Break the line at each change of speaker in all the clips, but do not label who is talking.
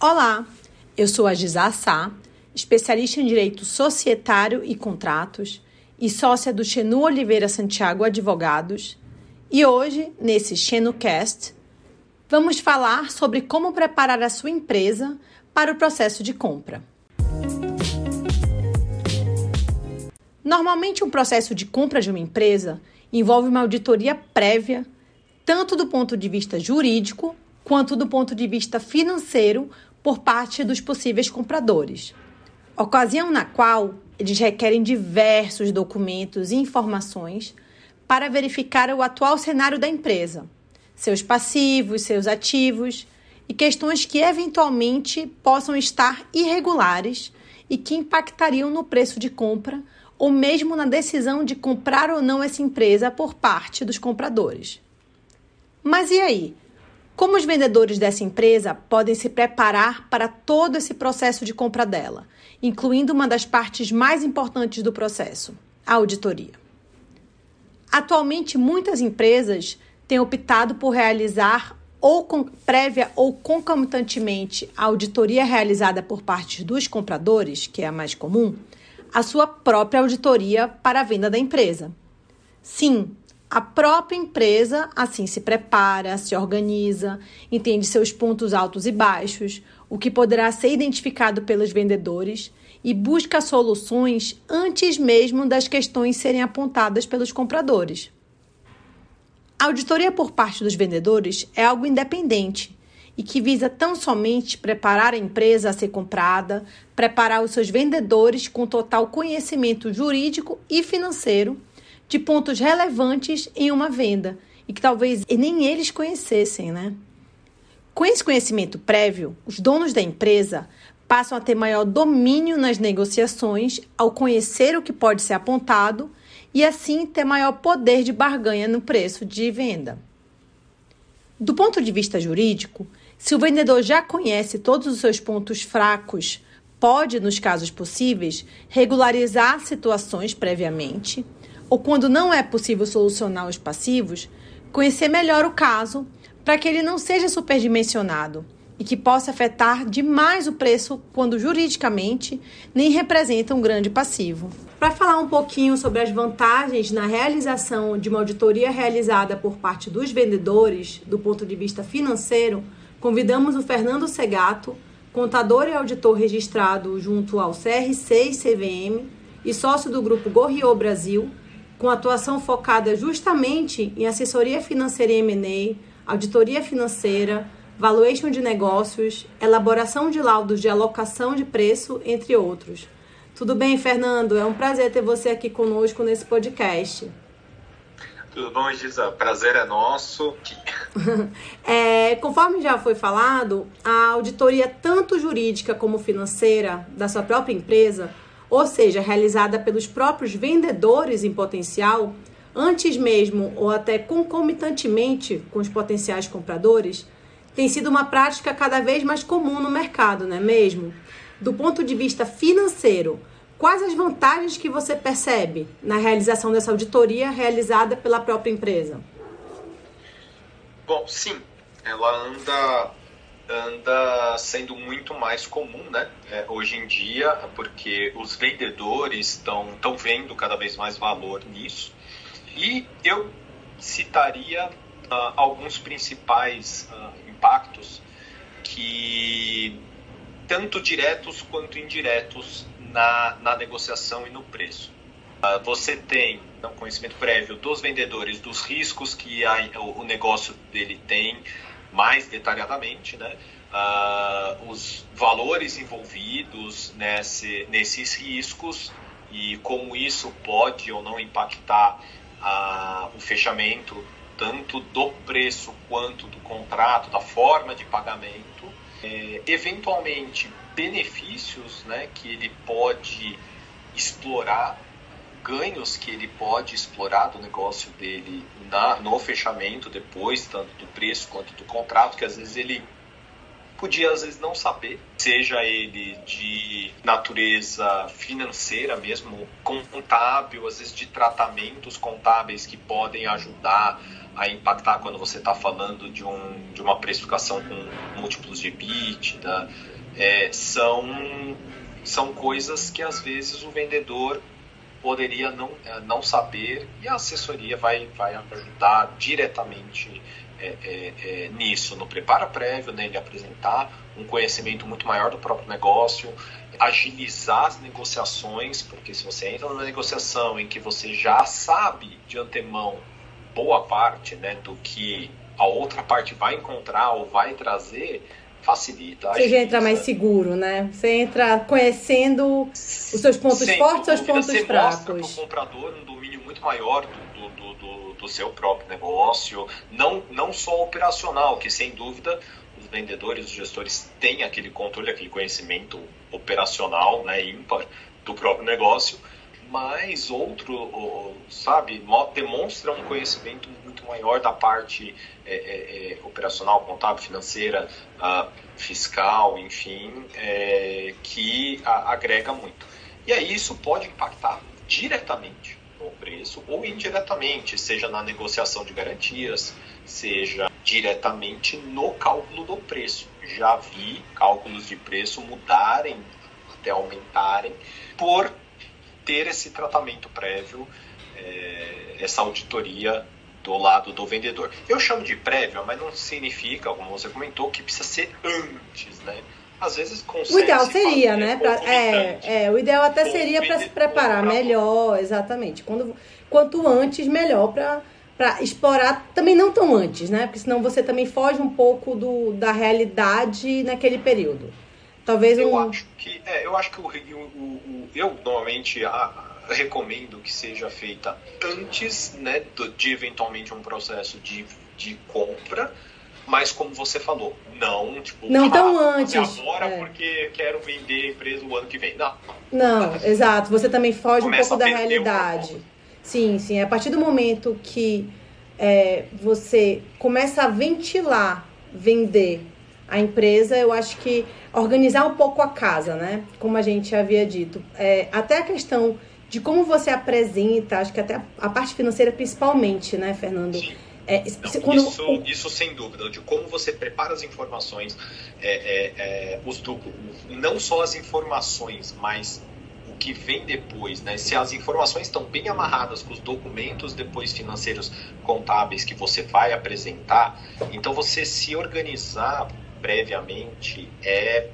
Olá, eu sou a Gisá Sá, especialista em Direito Societário e Contratos e sócia do Xenu Oliveira Santiago Advogados. E hoje, nesse XenuCast, vamos falar sobre como preparar a sua empresa para o processo de compra. Normalmente, um processo de compra de uma empresa envolve uma auditoria prévia, tanto do ponto de vista jurídico quanto do ponto de vista financeiro por parte dos possíveis compradores. Ocasião na qual eles requerem diversos documentos e informações para verificar o atual cenário da empresa, seus passivos, seus ativos e questões que eventualmente possam estar irregulares e que impactariam no preço de compra ou mesmo na decisão de comprar ou não essa empresa por parte dos compradores. Mas e aí? Como os vendedores dessa empresa podem se preparar para todo esse processo de compra dela, incluindo uma das partes mais importantes do processo, a auditoria? Atualmente, muitas empresas têm optado por realizar ou com, prévia ou concomitantemente a auditoria realizada por parte dos compradores, que é a mais comum, a sua própria auditoria para a venda da empresa. Sim, a própria empresa assim se prepara, se organiza, entende seus pontos altos e baixos, o que poderá ser identificado pelos vendedores e busca soluções antes mesmo das questões serem apontadas pelos compradores. A auditoria por parte dos vendedores é algo independente e que visa tão somente preparar a empresa a ser comprada, preparar os seus vendedores com total conhecimento jurídico e financeiro de pontos relevantes em uma venda e que talvez nem eles conhecessem, né? Com esse conhecimento prévio, os donos da empresa passam a ter maior domínio nas negociações ao conhecer o que pode ser apontado e assim ter maior poder de barganha no preço de venda. Do ponto de vista jurídico, se o vendedor já conhece todos os seus pontos fracos, pode, nos casos possíveis, regularizar situações previamente, ou quando não é possível solucionar os passivos, conhecer melhor o caso para que ele não seja superdimensionado e que possa afetar demais o preço quando juridicamente nem representa um grande passivo. Para falar um pouquinho sobre as vantagens na realização de uma auditoria realizada por parte dos vendedores do ponto de vista financeiro, convidamos o Fernando Segato, contador e auditor registrado junto ao CRC e CVM e sócio do grupo Gorriô Brasil, com atuação focada justamente em assessoria financeira e M&A, auditoria financeira, valuation de negócios, elaboração de laudos de alocação de preço, entre outros. Tudo bem, Fernando? É um prazer ter você aqui conosco nesse podcast.
Tudo bom, Gisa? Prazer é nosso.
é, conforme já foi falado, a auditoria, tanto jurídica como financeira, da sua própria empresa, ou seja, realizada pelos próprios vendedores em potencial, antes mesmo ou até concomitantemente com os potenciais compradores, tem sido uma prática cada vez mais comum no mercado, não é mesmo? Do ponto de vista financeiro, Quais as vantagens que você percebe na realização dessa auditoria realizada pela própria empresa?
Bom, sim, ela anda anda sendo muito mais comum, né? É, hoje em dia, porque os vendedores estão estão vendo cada vez mais valor nisso. E eu citaria uh, alguns principais uh, impactos que tanto diretos quanto indiretos na, na negociação e no preço. Uh, você tem um conhecimento prévio dos vendedores, dos riscos que a, o, negócio dele tem, mais detalhadamente, né? Uh, os valores envolvidos nesse, nesses riscos e como isso pode ou não impactar uh, o fechamento tanto do preço quanto do contrato, da forma de pagamento. É, eventualmente benefícios né, que ele pode explorar, ganhos que ele pode explorar do negócio dele na, no fechamento depois, tanto do preço quanto do contrato, que às vezes ele podia às vezes não saber, seja ele de natureza financeira mesmo, contábil, às vezes de tratamentos contábeis que podem ajudar a impactar quando você está falando de, um, de uma precificação com múltiplos de EBITDA, é, são, são coisas que às vezes o vendedor poderia não, é, não saber e a assessoria vai, vai ajudar diretamente é, é, é, nisso, no preparo prévio, né, apresentar um conhecimento muito maior do próprio negócio, agilizar as negociações, porque se você entra numa negociação em que você já sabe de antemão boa parte né, do que a outra parte vai encontrar ou vai trazer, facilita.
Você já entra mais seguro, né? Você entra conhecendo os seus pontos Sem fortes e os pontos
você
fracos.
Você mostra para o comprador um domínio muito maior do, do, do, do, seu próprio negócio, não, não só operacional, que sem dúvida os vendedores, os gestores têm aquele controle, aquele conhecimento operacional, né, ímpar do próprio negócio, mas outro, sabe, demonstra um conhecimento muito maior da parte é, é, é, operacional, contábil, financeira, uh, fiscal, enfim, é, que a, agrega muito. E aí isso pode impactar diretamente no preço ou indiretamente, seja na negociação de garantias, seja diretamente no cálculo do preço. Já vi cálculos de preço mudarem, até aumentarem, por ter esse tratamento prévio, é, essa auditoria do lado do vendedor. Eu chamo de prévia, mas não significa, como você comentou, que precisa ser antes, né? Às vezes consegue.
O ideal seria, né? Pra, é, é, o ideal até seria para se preparar melhor, exatamente. Quando, quanto antes, melhor para para explorar também não tão antes, né? Porque senão você também foge um pouco do, da realidade naquele período. Talvez
eu
um...
acho que é, eu acho que o, o, o eu normalmente a, recomendo que seja feita antes, né, de eventualmente um processo de, de compra, mas como você falou, não tipo
não tão antes
agora é. porque quero vender a empresa o ano que vem, não.
Não, exato. Você também foge um pouco da realidade. Sim, sim. A partir do momento que é, você começa a ventilar, vender a empresa, eu acho que organizar um pouco a casa, né? Como a gente havia dito. É, até a questão de como você apresenta, acho que até a parte financeira principalmente, né, Fernando?
Sim. É, Não, quando... isso, isso sem dúvida, de como você prepara as informações, é, é, é os, não só as informações, mas o que vem depois, né? Se as informações estão bem amarradas com os documentos depois financeiros contábeis que você vai apresentar, então você se organizar previamente é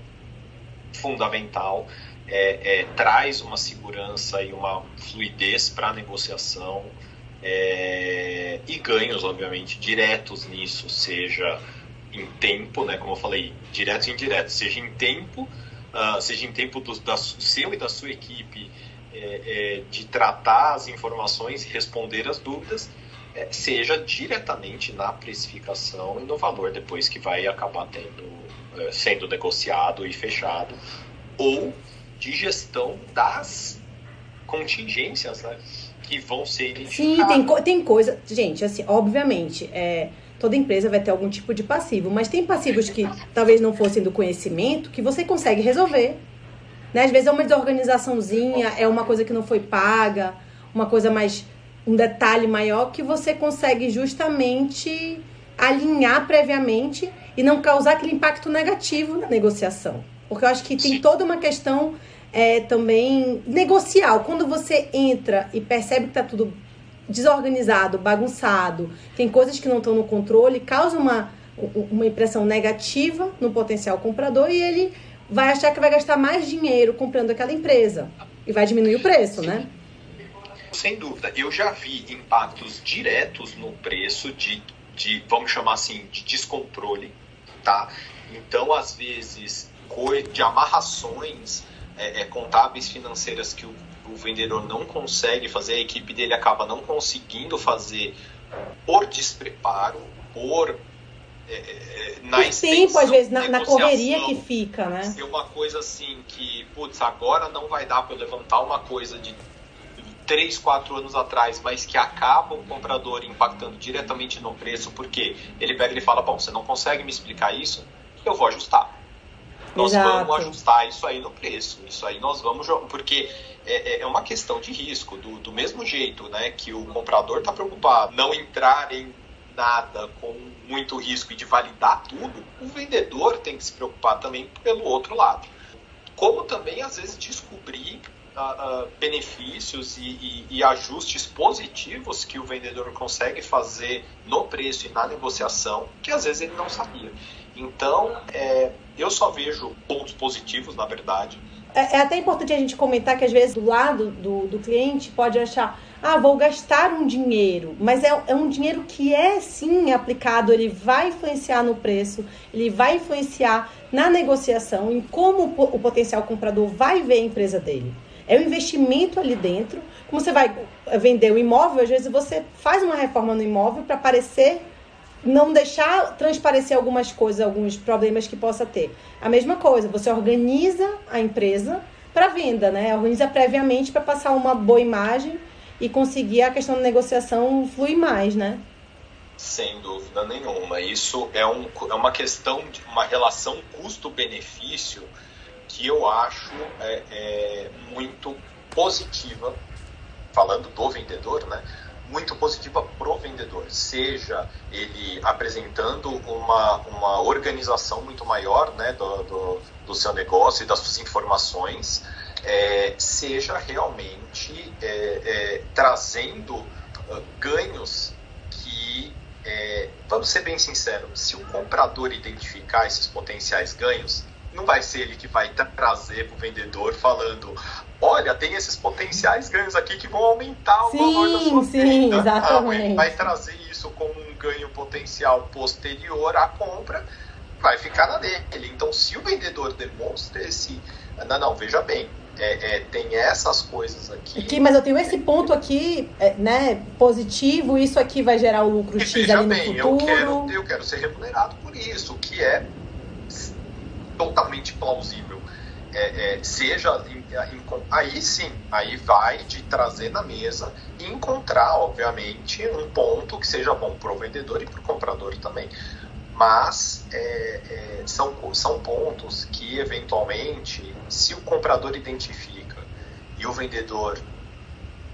fundamental, é, é, traz uma segurança e uma fluidez para a negociação é, e ganhos, obviamente, diretos nisso, seja em tempo, né, como eu falei, direto e indireto, seja em tempo, uh, seja em tempo do da, seu e da sua equipe é, é, de tratar as informações e responder as dúvidas, seja diretamente na precificação e no valor depois que vai acabar tendo, é, sendo negociado e fechado, ou de gestão das contingências né, que vão ser
identificadas. Sim, tem, tem coisa. Gente, assim, obviamente, é, toda empresa vai ter algum tipo de passivo, mas tem passivos que talvez não fossem do conhecimento que você consegue resolver. Né? Às vezes é uma desorganizaçãozinha, é uma coisa que não foi paga, uma coisa mais um detalhe maior que você consegue justamente alinhar previamente e não causar aquele impacto negativo na negociação. Porque eu acho que tem toda uma questão é, também negocial. Quando você entra e percebe que está tudo desorganizado, bagunçado, tem coisas que não estão no controle, causa uma, uma impressão negativa no potencial comprador e ele vai achar que vai gastar mais dinheiro comprando aquela empresa e vai diminuir o preço, né?
Sem dúvida. Eu já vi impactos diretos no preço de, de vamos chamar assim, de descontrole, tá? Então, às vezes, de amarrações é, é, contábeis financeiras que o, o vendedor não consegue fazer, a equipe dele acaba não conseguindo fazer por despreparo, por
é, é na por tempo, às vezes, na, na, correria que fica, né?
Ser uma coisa assim que, putz, agora não vai dar para eu levantar uma coisa de 3, 4 anos atrás, mas que acaba o comprador impactando diretamente no preço, porque ele pega e fala, bom, você não consegue me explicar isso? eu vou ajustar. Nós
Exato.
vamos ajustar isso aí no preço. Isso aí nós vamos porque é, é, é uma questão de risco. Do, do mesmo jeito, né, que o comprador está preocupado não entrar em nada com muito risco e de validar tudo, o vendedor tem que se preocupar também pelo outro lado. Como também às vezes descobrir benefícios e, e, e, ajustes positivos que o vendedor consegue fazer no preço e na negociação, que às vezes ele não sabia. Então, é, eu só vejo pontos positivos, na verdade.
É, é, até importante a gente comentar que às vezes do lado do, do cliente pode achar, ah, vou gastar um dinheiro, mas é, é um dinheiro que é sim aplicado, ele vai influenciar no preço, ele vai influenciar na negociação, em como o potencial comprador vai ver a empresa dele. É um investimento ali dentro. Como você vai vender o imóvel, às vezes você faz uma reforma no imóvel para parecer não deixar transparecer algumas coisas, alguns problemas que possa ter. A mesma coisa, você organiza a empresa para venda, né? Organiza previamente para passar uma boa imagem e conseguir a questão da negociação fluir mais, né?
Sem dúvida nenhuma. Isso é, um, é uma questão de uma relação custo-benefício que eu acho é, é muito positiva, falando do vendedor, né? muito positiva para o vendedor, seja ele apresentando uma, uma organização muito maior né, do, do, do seu negócio e das suas informações, é, seja realmente é, é, trazendo uh, ganhos que, é, vamos ser bem sinceros, se o comprador identificar esses potenciais ganhos, não vai ser ele que vai trazer para o vendedor falando: olha, tem esses potenciais ganhos aqui que vão aumentar o
sim,
valor da sua
sim, venda. Exatamente.
Não, ele vai trazer isso como um ganho potencial posterior à compra, vai ficar na dele. Então, se o vendedor demonstra esse. Não, não, veja bem, é, é, tem essas coisas aqui.
aqui. Mas eu tenho esse ponto aqui, é, né, positivo, isso aqui vai gerar o lucro
e
X ali no
bem,
futuro.
Eu quero, eu quero ser remunerado por isso, que é totalmente plausível. É, é, seja em, em, aí sim, aí vai de trazer na mesa e encontrar, obviamente, um ponto que seja bom para o vendedor e para o comprador também. Mas é, é, são, são pontos que, eventualmente, se o comprador identifica e o vendedor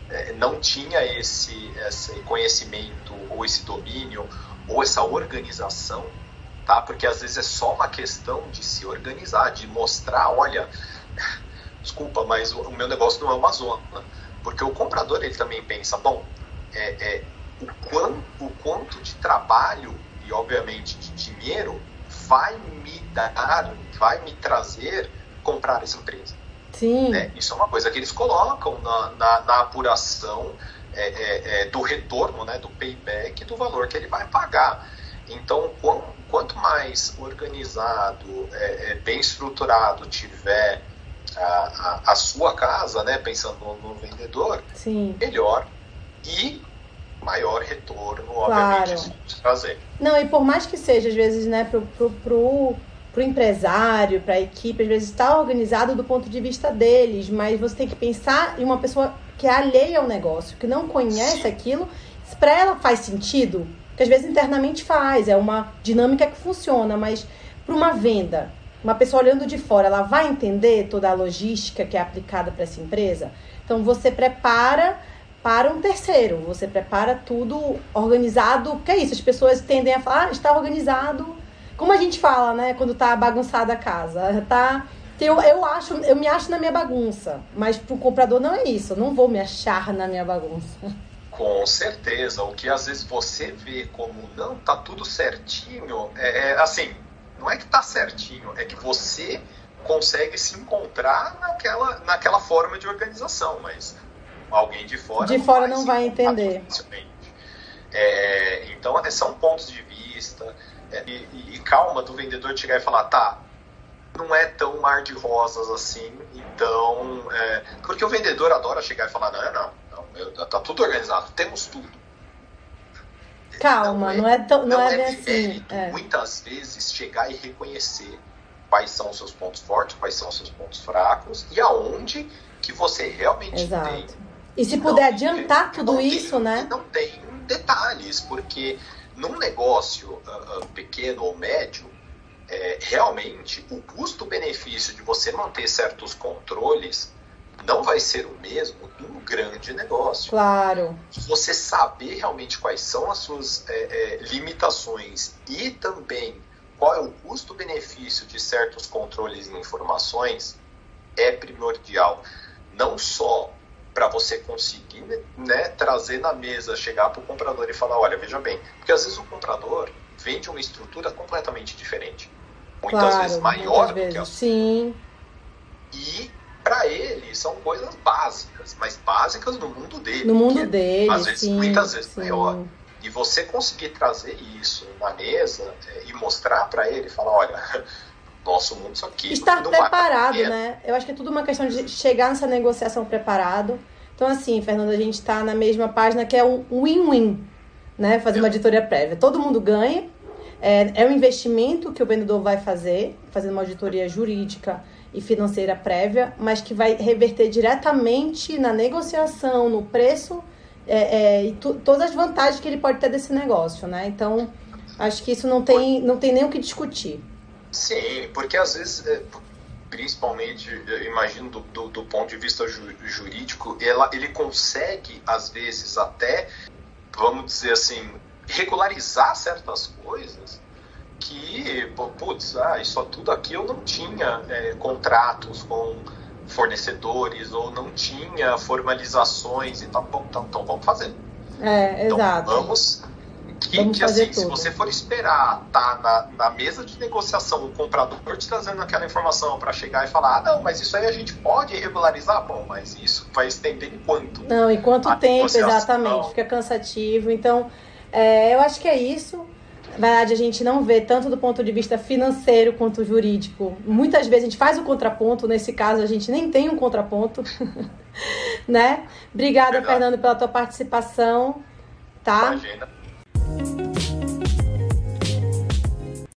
é, não tinha esse, esse conhecimento ou esse domínio ou essa organização tá? Porque às vezes é só uma questão de se organizar, de mostrar, olha, desculpa, mas o, meu negócio não é uma zona. Porque o comprador ele também pensa, bom, é, é, o, quanto, o quanto de trabalho e obviamente de dinheiro vai me dar, vai me trazer comprar essa empresa.
Sim.
Né? Isso é uma coisa que eles colocam na, na, na apuração é, é, é do retorno, né, do payback, do valor que ele vai pagar. Então, quanto mais organizado, é, é, bem estruturado tiver a, a, a, sua casa, né, pensando no, no vendedor,
Sim.
melhor e maior retorno,
claro.
obviamente, isso trazer.
Não, e por mais que seja, às vezes, né, pro, pro, pro, pro empresário, para a equipe, às vezes está organizado do ponto de vista deles, mas você tem que pensar em uma pessoa que é alheia ao negócio, que não conhece Sim. aquilo, para ela faz sentido que às vezes internamente faz, é uma dinâmica que funciona, mas para uma venda, uma pessoa olhando de fora, ela vai entender toda a logística que é aplicada para essa empresa? Então você prepara para um terceiro, você prepara tudo organizado, porque é isso, as pessoas tendem a falar, ah, está organizado, como a gente fala, né, quando está bagunçada a casa, tá eu, eu acho, eu me acho na minha bagunça, mas para o comprador não é isso, eu não vou me achar na minha bagunça.
Com certeza. O que às vezes você vê como não tá tudo certinho, é, é assim, não é que tá certinho, é que você consegue se encontrar naquela, naquela forma de organização, mas alguém de fora
de
não
fora
vai
não vai entender.
É, então são pontos de vista é, e, e, calma do vendedor chegar e falar, tá, não é tão mar de rosas assim, então é, porque o vendedor adora chegar e falar, não, não, tá tudo organizado, temos tudo.
Calma, não é, não é, tão, não,
não
é,
é
assim.
É. muitas vezes, chegar e reconhecer quais são os seus pontos fortes, quais são os seus pontos fracos e aonde que você realmente
Exato.
tem.
E se puder adiantar tudo isso, né?
Não tem detalhes, porque num negócio uh, uh, pequeno ou médio, é, realmente o custo-benefício de você manter certos controles não vai ser o mesmo um grande negócio.
Claro.
Você saber realmente quais são as suas é, é, limitações e também qual é o custo-benefício de certos controles e informações é primordial. Não só para você conseguir né, trazer na mesa, chegar para o comprador e falar, olha, veja bem, porque às vezes o comprador vende uma estrutura completamente diferente, muitas
claro,
vezes maior do
vezes.
que a
sua. Sim.
E para ele são coisas básicas, mas básicas no mundo dele.
No mundo dele,
às vezes,
sim,
muitas vezes
sim.
maior. E você conseguir trazer isso na mesa é, e mostrar para ele, falar, olha, nosso mundo isso aqui.
Estar preparado, né? Eu acho que é tudo uma questão de chegar nessa negociação preparado. Então, assim, Fernanda, a gente está na mesma página que é um win-win, né? Fazer uma auditoria prévia. Todo mundo ganha. É, é um investimento que o vendedor vai fazer, fazendo uma auditoria jurídica e financeira prévia, mas que vai reverter diretamente na negociação, no preço é, é, e todas as vantagens que ele pode ter desse negócio, né? Então, acho que isso não tem, não tem nem o que discutir.
Sim, porque às vezes, é, principalmente, imagino do, do, do ponto de vista ju, jurídico, ela, ele consegue, às vezes, até, vamos dizer assim, regularizar certas coisas que, putz, ah, isso tudo aqui eu não tinha é, contratos com fornecedores ou não tinha formalizações e tal, bom, então, então vamos fazer.
É,
então,
exato.
Vamos que,
Vamos
que assim, se
tudo.
você for esperar tá na, na mesa de negociação o comprador te trazendo aquela informação para chegar e falar, ah, não, mas isso aí a gente pode regularizar, bom, mas isso vai estender em quanto?
Não, em quanto tempo,
negociação.
exatamente. Fica cansativo. Então, é, eu acho que é isso. Na verdade, a gente não vê tanto do ponto de vista financeiro quanto jurídico. Muitas vezes a gente faz o contraponto, nesse caso a gente nem tem um contraponto. né? Obrigada. Fernando, pela tua participação. Tá?
Imagina.